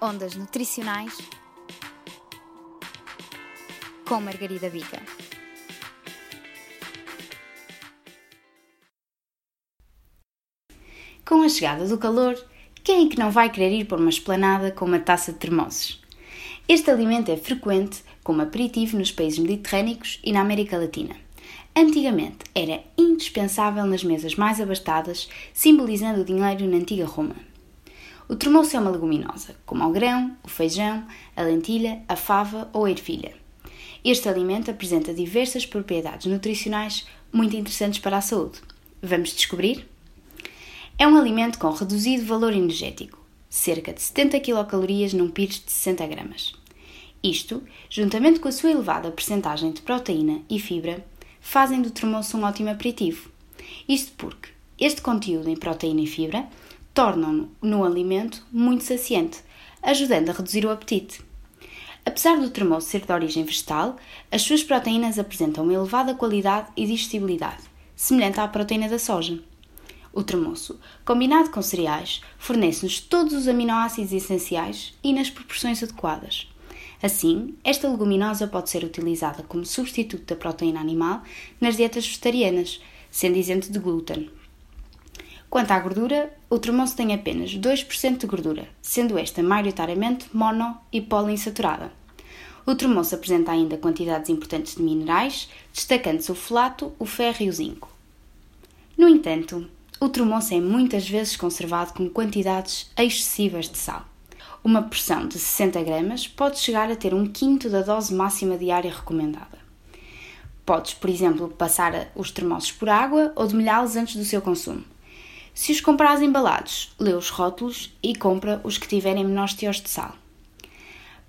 Ondas Nutricionais com Margarida Bica. Com a chegada do calor, quem é que não vai querer ir por uma esplanada com uma taça de termossos? Este alimento é frequente como aperitivo nos países mediterrâneos e na América Latina. Antigamente era indispensável nas mesas mais abastadas, simbolizando o dinheiro na antiga Roma. O termoço é uma leguminosa, como o grão, o feijão, a lentilha, a fava ou a ervilha. Este alimento apresenta diversas propriedades nutricionais muito interessantes para a saúde. Vamos descobrir? É um alimento com reduzido valor energético, cerca de 70 kcal num pires de 60 gramas. Isto, juntamente com a sua elevada percentagem de proteína e fibra, fazem do termoço um ótimo aperitivo. Isto porque este conteúdo em proteína e fibra tornam-no no alimento muito saciante, ajudando a reduzir o apetite. Apesar do termoço ser de origem vegetal, as suas proteínas apresentam uma elevada qualidade e digestibilidade, semelhante à proteína da soja. O tremoço, combinado com cereais, fornece-nos todos os aminoácidos essenciais e nas proporções adequadas. Assim, esta leguminosa pode ser utilizada como substituto da proteína animal nas dietas vegetarianas, sendo isento de glúten. Quanto à gordura, o tremoço tem apenas 2% de gordura, sendo esta maioritariamente mono e poliinsaturada. O tremoço apresenta ainda quantidades importantes de minerais, destacando-se o folato, o ferro e o zinco. No entanto, o tremoço é muitas vezes conservado com quantidades excessivas de sal. Uma porção de 60 gramas pode chegar a ter um quinto da dose máxima diária recomendada. Podes, por exemplo, passar os termossos por água ou demolhá-los antes do seu consumo. Se os comprares embalados, lê os rótulos e compra os que tiverem menores teores de sal.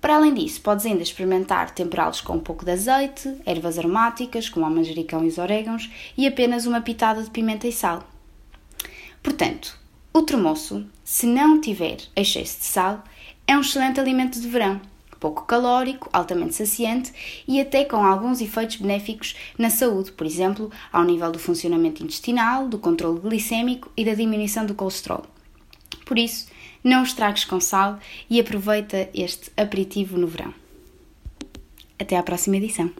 Para além disso, podes ainda experimentar temperá-los com um pouco de azeite, ervas aromáticas, como o manjericão e os orégãos, e apenas uma pitada de pimenta e sal. Portanto, o tremoço, se não tiver excesso de sal, é um excelente alimento de verão, pouco calórico, altamente saciante e até com alguns efeitos benéficos na saúde, por exemplo, ao nível do funcionamento intestinal, do controle glicêmico e da diminuição do colesterol. Por isso, não estragues com sal e aproveita este aperitivo no verão. Até à próxima edição.